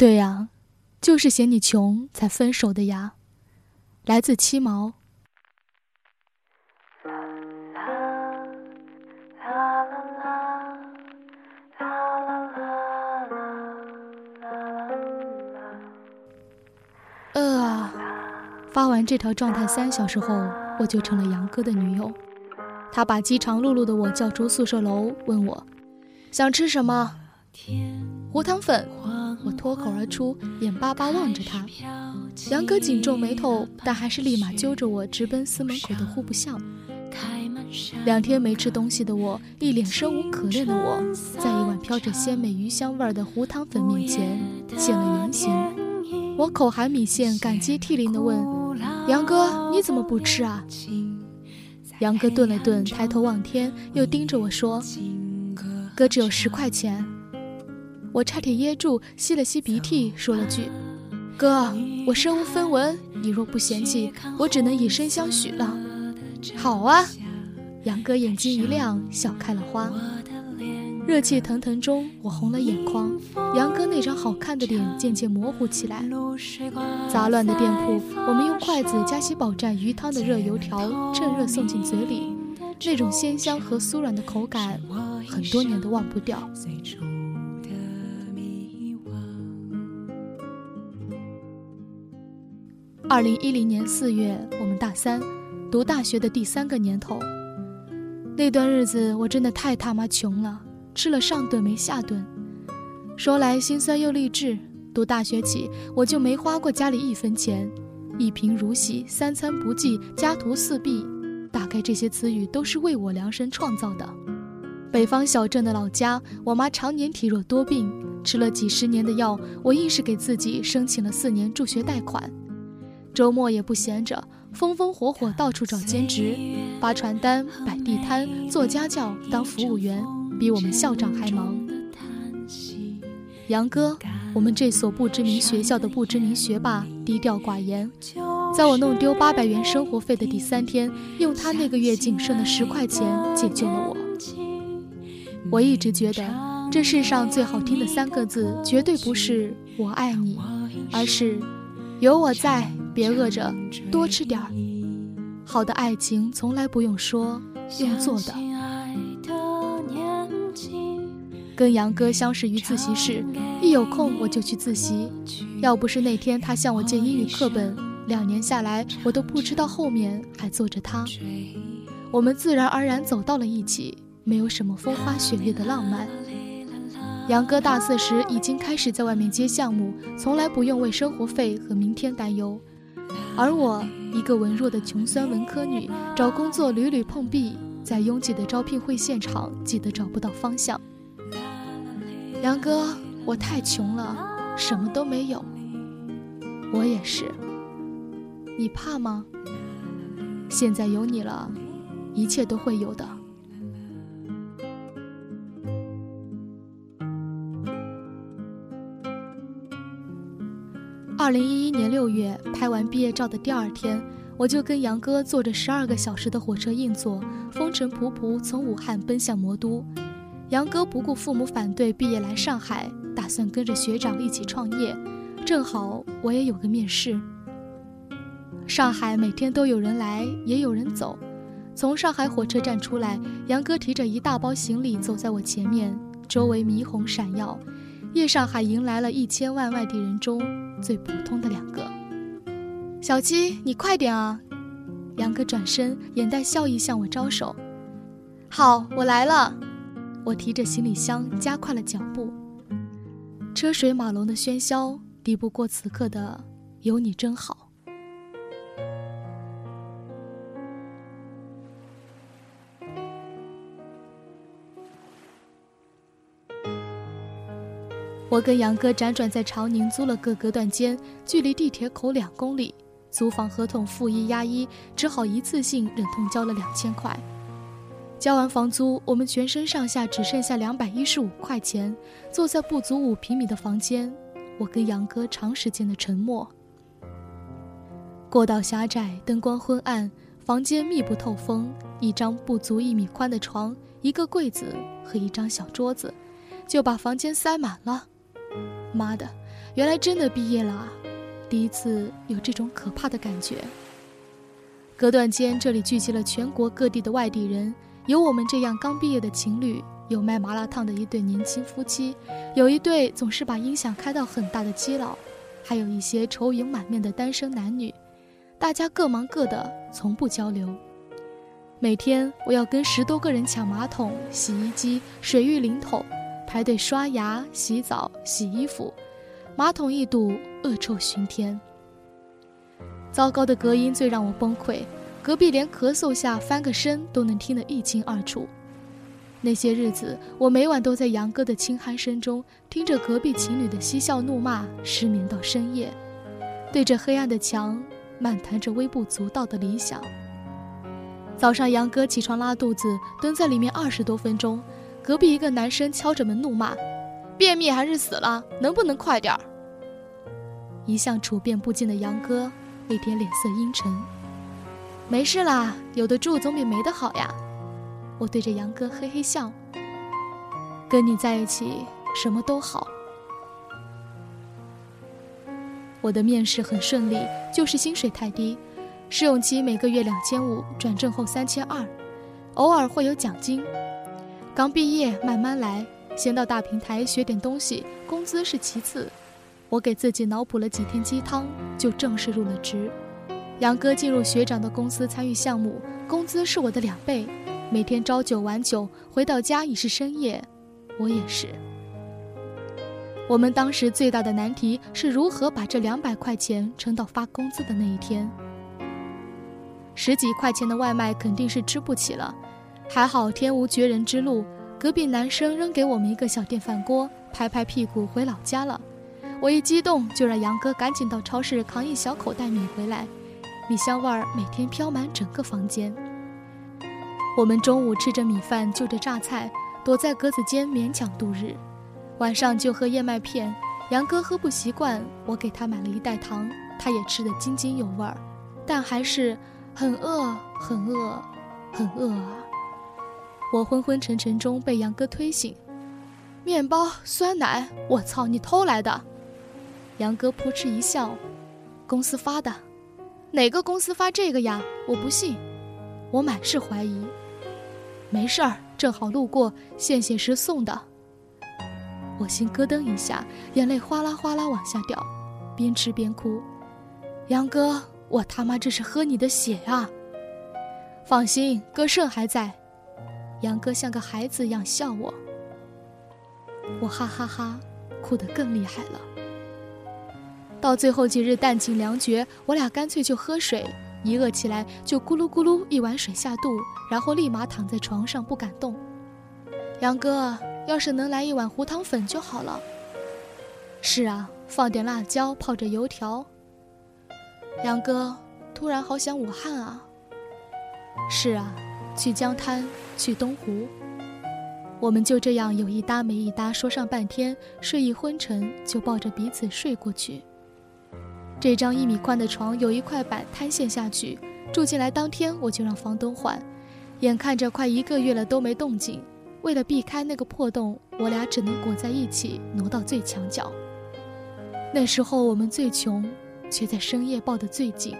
对呀，就是嫌你穷才分手的呀。来自七毛。饿啊！发完这条状态三小时后，我就成了杨哥的女友。他把饥肠辘辘的我叫出宿舍楼，问我想吃什么。胡汤粉，我脱口而出，眼巴巴望着他。杨哥紧皱眉头，但还是立马揪着我直奔司门口的户部巷。两天没吃东西的我，一脸生无可恋的我，在一碗飘着鲜美鱼香味的糊汤粉面前现了原形。我口含米线，感激涕零地问：“杨哥，你怎么不吃啊？”杨哥顿了顿，抬头望天，又盯着我说：“哥只有十块钱。”我差点噎住，吸了吸鼻涕，说了句：“哥，我身无分文，你若不嫌弃，我只能以身相许了。”好啊，杨哥眼睛一亮，笑开了花。热气腾腾中，我红了眼眶。杨哥那张好看的脸渐渐模糊起来。杂乱的店铺，我们用筷子夹起饱蘸鱼汤的热油条，趁热送进嘴里，那种鲜香和酥软的口感，很多年都忘不掉。二零一零年四月，我们大三，读大学的第三个年头。那段日子我真的太他妈穷了，吃了上顿没下顿。说来心酸又励志，读大学起我就没花过家里一分钱，一贫如洗，三餐不济，家徒四壁，大概这些词语都是为我量身创造的。北方小镇的老家，我妈常年体弱多病，吃了几十年的药，我硬是给自己申请了四年助学贷款。周末也不闲着，风风火火到处找兼职，发传单、摆地摊、做家教、当服务员，比我们校长还忙。杨哥，我们这所不知名学校的不知名学霸，低调寡言，在我弄丢八百元生活费的第三天，用他那个月仅剩的十块钱解救了我。我一直觉得，这世上最好听的三个字，绝对不是“我爱你”，而是“有我在”。别饿着，多吃点儿。好的爱情从来不用说，用做的。跟杨哥相识于自习室，一有空我就去自习。要不是那天他向我借英语课本，两年下来我都不知道后面还坐着他。我们自然而然走到了一起，没有什么风花雪月的浪漫。杨哥大四时已经开始在外面接项目，从来不用为生活费和明天担忧。而我一个文弱的穷酸文科女，找工作屡屡碰壁，在拥挤的招聘会现场挤得找不到方向。杨哥，我太穷了，什么都没有。我也是。你怕吗？现在有你了，一切都会有的。二零一一年六月，拍完毕业照的第二天，我就跟杨哥坐着十二个小时的火车硬座，风尘仆仆从武汉奔向魔都。杨哥不顾父母反对，毕业来上海，打算跟着学长一起创业。正好我也有个面试。上海每天都有人来，也有人走。从上海火车站出来，杨哥提着一大包行李走在我前面，周围霓虹闪耀。夜上海迎来了一千万外地人中最普通的两个。小七，你快点啊！杨哥转身，眼带笑意向我招手。好，我来了。我提着行李箱，加快了脚步。车水马龙的喧嚣，抵不过此刻的有你真好。我跟杨哥辗转在长宁租了个隔断间，距离地铁口两公里。租房合同负一押一，只好一次性忍痛交了两千块。交完房租，我们全身上下只剩下两百一十五块钱。坐在不足五平米的房间，我跟杨哥长时间的沉默。过道狭窄，灯光昏暗，房间密不透风。一张不足一米宽的床，一个柜子和一张小桌子，就把房间塞满了。妈的，原来真的毕业了啊！第一次有这种可怕的感觉。隔断间，这里聚集了全国各地的外地人，有我们这样刚毕业的情侣，有卖麻辣烫的一对年轻夫妻，有一对总是把音响开到很大的基佬，还有一些愁云满面的单身男女。大家各忙各的，从不交流。每天我要跟十多个人抢马桶、洗衣机、水浴淋头，排队刷牙、洗澡、洗衣服，马桶一堵，恶臭熏天。糟糕的隔音最让我崩溃，隔壁连咳嗽下翻个身都能听得一清二楚。那些日子，我每晚都在杨哥的轻鼾声中，听着隔壁情侣的嬉笑怒骂，失眠到深夜，对着黑暗的墙。漫谈着微不足道的理想。早上，杨哥起床拉肚子，蹲在里面二十多分钟。隔壁一个男生敲着门怒骂：“便秘还是死了？能不能快点儿？”一向处变不惊的杨哥那天脸色阴沉：“没事啦，有的住总比没的好呀。”我对着杨哥嘿嘿笑：“跟你在一起，什么都好。”我的面试很顺利，就是薪水太低，试用期每个月两千五，转正后三千二，偶尔会有奖金。刚毕业，慢慢来，先到大平台学点东西，工资是其次。我给自己脑补了几天鸡汤，就正式入了职。杨哥进入学长的公司参与项目，工资是我的两倍，每天朝九晚九，回到家已是深夜。我也是。我们当时最大的难题是如何把这两百块钱撑到发工资的那一天。十几块钱的外卖肯定是吃不起了，还好天无绝人之路，隔壁男生扔给我们一个小电饭锅，拍拍屁股回老家了。我一激动，就让杨哥赶紧到超市扛一小口袋米回来，米香味儿每天飘满整个房间。我们中午吃着米饭，就着榨菜，躲在格子间勉强度日。晚上就喝燕麦片，杨哥喝不习惯，我给他买了一袋糖，他也吃得津津有味儿，但还是很饿，很饿，很饿啊！我昏昏沉沉中被杨哥推醒，面包、酸奶，我操，你偷来的！杨哥扑哧一笑，公司发的，哪个公司发这个呀？我不信，我满是怀疑。没事儿，正好路过，献血时送的。我心咯噔一下，眼泪哗啦哗啦往下掉，边吃边哭。杨哥，我他妈这是喝你的血啊！放心，哥肾还在。杨哥像个孩子一样笑我。我哈哈哈，哭得更厉害了。到最后几日弹尽粮绝，我俩干脆就喝水，一饿起来就咕噜咕噜一碗水下肚，然后立马躺在床上不敢动。杨哥。要是能来一碗胡糖粉就好了。是啊，放点辣椒，泡着油条。杨哥，突然好想武汉啊。是啊，去江滩，去东湖。我们就这样有一搭没一搭说上半天，睡意昏沉，就抱着彼此睡过去。这张一米宽的床有一块板塌陷下去，住进来当天我就让房东换，眼看着快一个月了都没动静。为了避开那个破洞，我俩只能裹在一起，挪到最墙角。那时候我们最穷，却在深夜抱得最紧。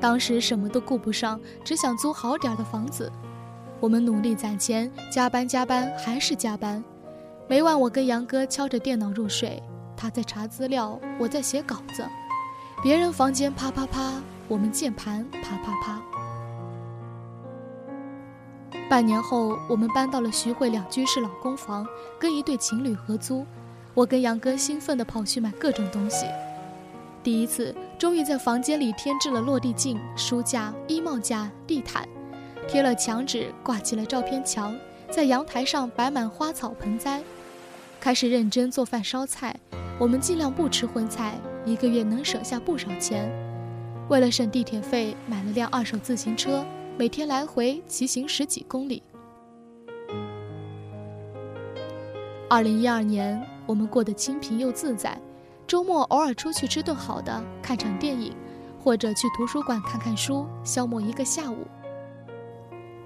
当时什么都顾不上，只想租好点的房子。我们努力攒钱，加班加班还是加班。每晚我跟杨哥敲着电脑入睡，他在查资料，我在写稿子。别人房间啪啪啪，我们键盘啪啪啪。半年后，我们搬到了徐汇两居室老公房，跟一对情侣合租。我跟杨哥兴奋地跑去买各种东西。第一次，终于在房间里添置了落地镜、书架、衣帽架、地毯，贴了墙纸，挂起了照片墙，在阳台上摆满花草盆栽，开始认真做饭烧菜。我们尽量不吃荤菜，一个月能省下不少钱。为了省地铁费，买了辆二手自行车。每天来回骑行十几公里。二零一二年，我们过得清贫又自在，周末偶尔出去吃顿好的，看场电影，或者去图书馆看看书，消磨一个下午。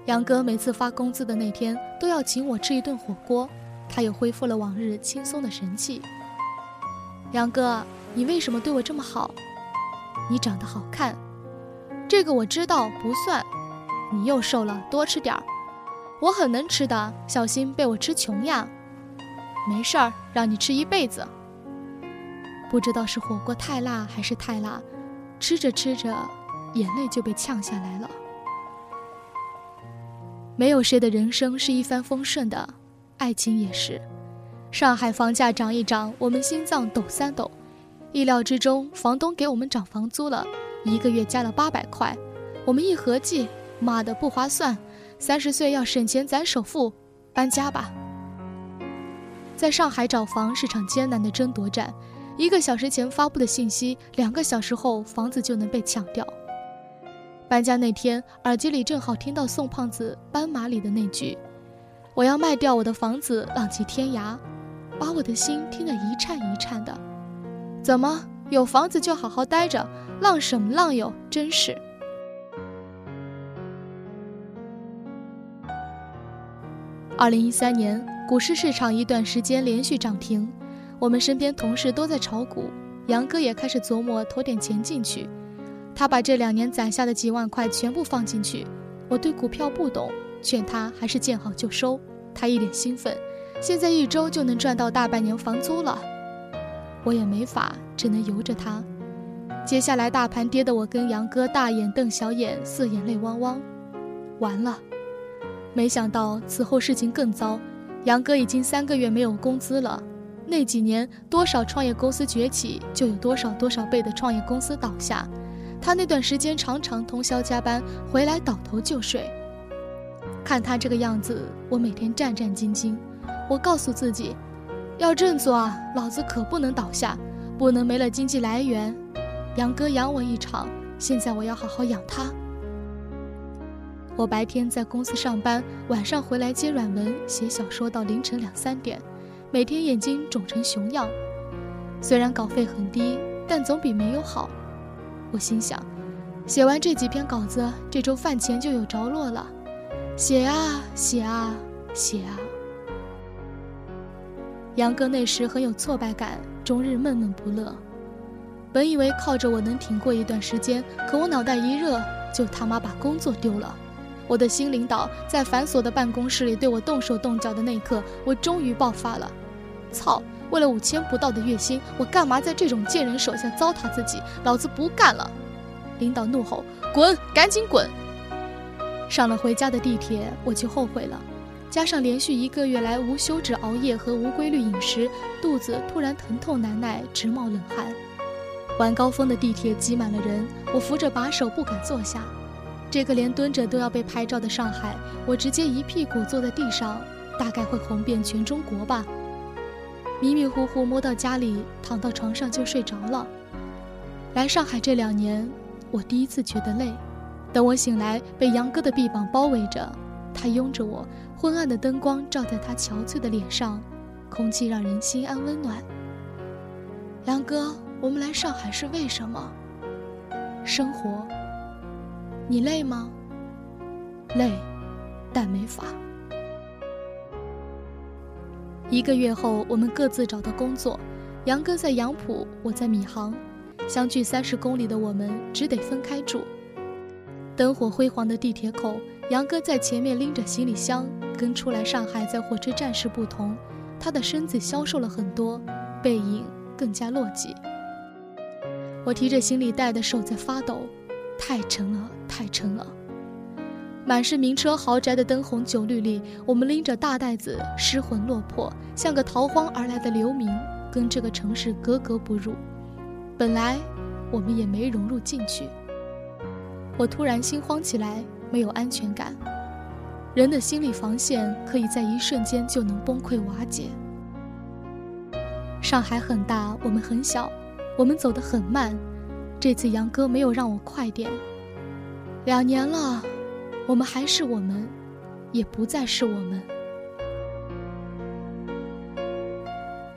杨哥每次发工资的那天都要请我吃一顿火锅，他又恢复了往日轻松的神气。杨哥，你为什么对我这么好？你长得好看，这个我知道不算。你又瘦了，多吃点儿。我很能吃的，小心被我吃穷呀。没事儿，让你吃一辈子。不知道是火锅太辣还是太辣，吃着吃着，眼泪就被呛下来了。没有谁的人生是一帆风顺的，爱情也是。上海房价涨一涨，我们心脏抖三抖。意料之中，房东给我们涨房租了，一个月加了八百块。我们一合计，妈的不划算！三十岁要省钱攒首付，搬家吧。在上海找房是场艰难的争夺战，一个小时前发布的信息，两个小时后房子就能被抢掉。搬家那天，耳机里正好听到宋胖子《斑马》里的那句：“我要卖掉我的房子，浪迹天涯。”把我的心听得一颤一颤的。怎么有房子就好好待着，浪什么浪哟？真是。二零一三年股市市场一段时间连续涨停，我们身边同事都在炒股，杨哥也开始琢磨投点钱进去。他把这两年攒下的几万块全部放进去。我对股票不懂，劝他还是见好就收。他一脸兴奋，现在一周就能赚到大半年房租了。我也没法，只能由着他。接下来大盘跌得我跟杨哥大眼瞪小眼，四眼泪汪汪。完了，没想到此后事情更糟。杨哥已经三个月没有工资了。那几年多少创业公司崛起，就有多少多少倍的创业公司倒下。他那段时间常常通宵加班，回来倒头就睡。看他这个样子，我每天战战兢兢。我告诉自己。要振作啊！老子可不能倒下，不能没了经济来源。杨哥养我一场，现在我要好好养他。我白天在公司上班，晚上回来接软文、写小说到凌晨两三点，每天眼睛肿成熊样。虽然稿费很低，但总比没有好。我心想，写完这几篇稿子，这周饭钱就有着落了。写啊写啊写啊。杨哥那时很有挫败感，终日闷闷不乐。本以为靠着我能挺过一段时间，可我脑袋一热，就他妈把工作丢了。我的新领导在繁琐的办公室里对我动手动脚的那一刻，我终于爆发了。操！为了五千不到的月薪，我干嘛在这种贱人手下糟蹋自己？老子不干了！领导怒吼：“滚，赶紧滚！”上了回家的地铁，我就后悔了。加上连续一个月来无休止熬夜和无规律饮食，肚子突然疼痛难耐，直冒冷汗。晚高峰的地铁挤满了人，我扶着把手不敢坐下。这个连蹲着都要被拍照的上海，我直接一屁股坐在地上，大概会红遍全中国吧。迷迷糊糊摸到家里，躺到床上就睡着了。来上海这两年，我第一次觉得累。等我醒来，被杨哥的臂膀包围着。他拥着我，昏暗的灯光照在他憔悴的脸上，空气让人心安温暖。杨哥，我们来上海是为什么？生活。你累吗？累，但没法。一个月后，我们各自找到工作。杨哥在杨浦，我在闵行，相距三十公里的我们只得分开住。灯火辉煌的地铁口。杨哥在前面拎着行李箱，跟初来上海在火车站时不同，他的身子消瘦了很多，背影更加落寂。我提着行李袋的手在发抖，太沉了，太沉了。满是名车豪宅的灯红酒绿里，我们拎着大袋子，失魂落魄，像个逃荒而来的流民，跟这个城市格格不入。本来我们也没融入进去。我突然心慌起来。没有安全感，人的心理防线可以在一瞬间就能崩溃瓦解。上海很大，我们很小，我们走得很慢。这次杨哥没有让我快点。两年了，我们还是我们，也不再是我们。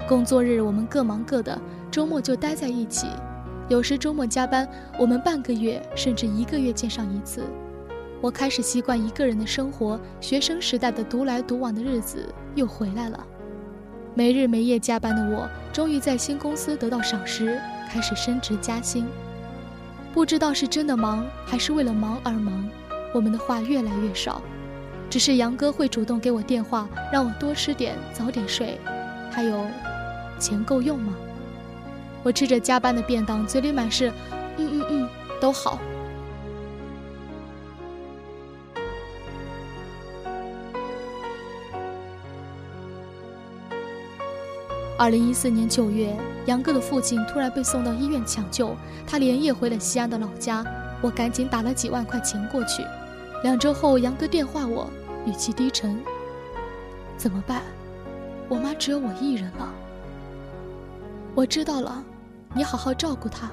工作日我们各忙各的，周末就待在一起。有时周末加班，我们半个月甚至一个月见上一次。我开始习惯一个人的生活，学生时代的独来独往的日子又回来了。没日没夜加班的我，终于在新公司得到赏识，开始升职加薪。不知道是真的忙，还是为了忙而忙，我们的话越来越少。只是杨哥会主动给我电话，让我多吃点，早点睡。还有，钱够用吗？我吃着加班的便当，嘴里满是“嗯嗯嗯”，都好。二零一四年九月，杨哥的父亲突然被送到医院抢救，他连夜回了西安的老家。我赶紧打了几万块钱过去。两周后，杨哥电话我，语气低沉：“怎么办？我妈只有我一人了。”我知道了，你好好照顾她。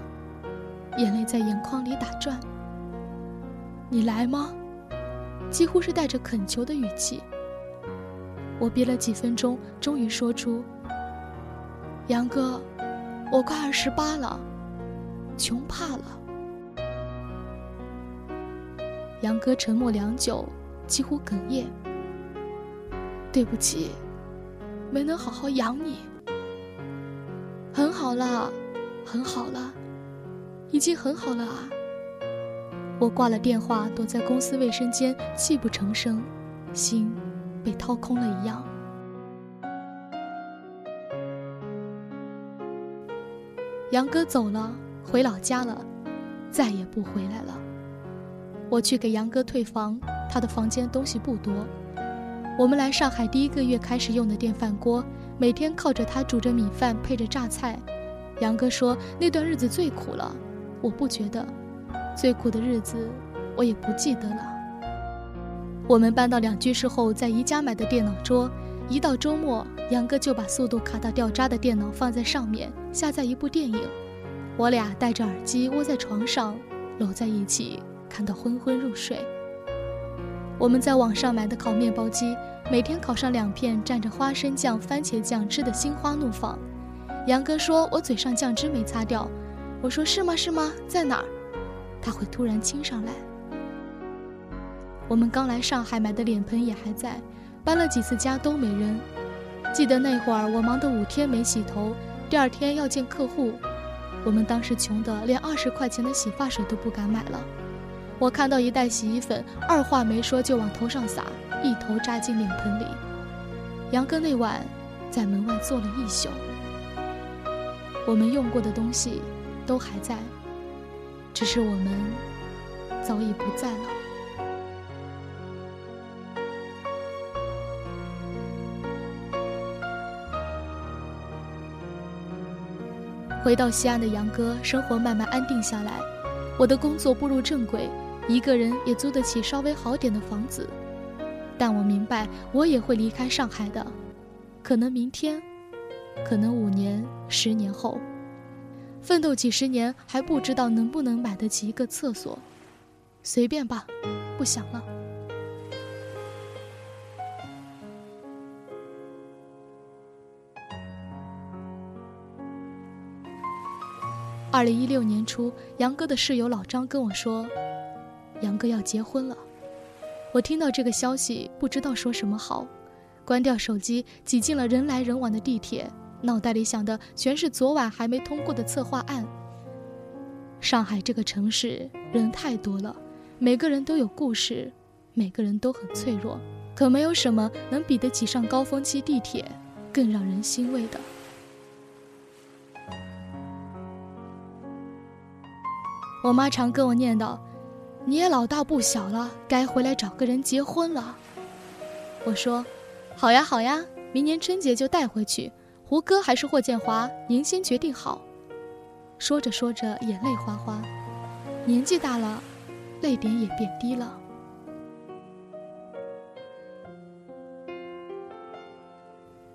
眼泪在眼眶里打转。你来吗？几乎是带着恳求的语气。我憋了几分钟，终于说出。杨哥，我快二十八了，穷怕了。杨哥沉默良久，几乎哽咽。对不起，没能好好养你。很好了，很好了，已经很好了啊。我挂了电话，躲在公司卫生间，泣不成声，心被掏空了一样。杨哥走了，回老家了，再也不回来了。我去给杨哥退房，他的房间东西不多。我们来上海第一个月开始用的电饭锅，每天靠着它煮着米饭，配着榨菜。杨哥说那段日子最苦了，我不觉得，最苦的日子我也不记得了。我们搬到两居室后，在宜家买的电脑桌。一到周末，杨哥就把速度卡到掉渣的电脑放在上面，下载一部电影。我俩戴着耳机窝在床上，搂在一起，看到昏昏入睡。我们在网上买的烤面包机，每天烤上两片，蘸着花生酱、番茄酱，吃的心花怒放。杨哥说我嘴上酱汁没擦掉，我说是吗？是吗？在哪儿？他会突然亲上来。我们刚来上海买的脸盆也还在。搬了几次家都没扔，记得那会儿我忙得五天没洗头，第二天要见客户，我们当时穷得连二十块钱的洗发水都不敢买了。我看到一袋洗衣粉，二话没说就往头上撒，一头扎进脸盆里。杨哥那晚在门外坐了一宿。我们用过的东西都还在，只是我们早已不在了。回到西安的杨哥，生活慢慢安定下来，我的工作步入正轨，一个人也租得起稍微好点的房子。但我明白，我也会离开上海的，可能明天，可能五年、十年后，奋斗几十年还不知道能不能买得起一个厕所，随便吧，不想了。二零一六年初，杨哥的室友老张跟我说：“杨哥要结婚了。”我听到这个消息，不知道说什么好，关掉手机，挤进了人来人往的地铁，脑袋里想的全是昨晚还没通过的策划案。上海这个城市人太多了，每个人都有故事，每个人都很脆弱，可没有什么能比得起上高峰期地铁更让人欣慰的。我妈常跟我念叨：“你也老大不小了，该回来找个人结婚了。”我说：“好呀好呀，明年春节就带回去。胡歌还是霍建华，您先决定好。”说着说着，眼泪哗哗。年纪大了，泪点也变低了。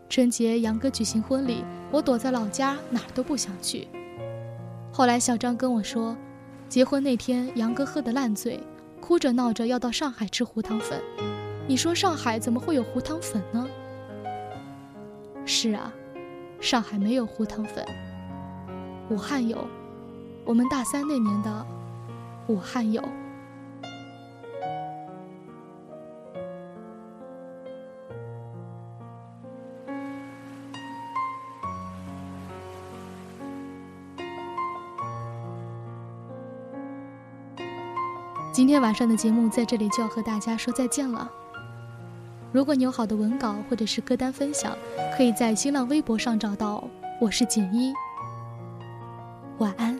春节杨哥举行婚礼，我躲在老家，哪儿都不想去。后来小张跟我说。结婚那天，杨哥喝得烂醉，哭着闹着要到上海吃胡汤粉。你说上海怎么会有胡汤粉呢？是啊，上海没有胡汤粉。武汉有，我们大三那年的武汉有。今天晚上的节目在这里就要和大家说再见了。如果你有好的文稿或者是歌单分享，可以在新浪微博上找到。我是锦衣，晚安。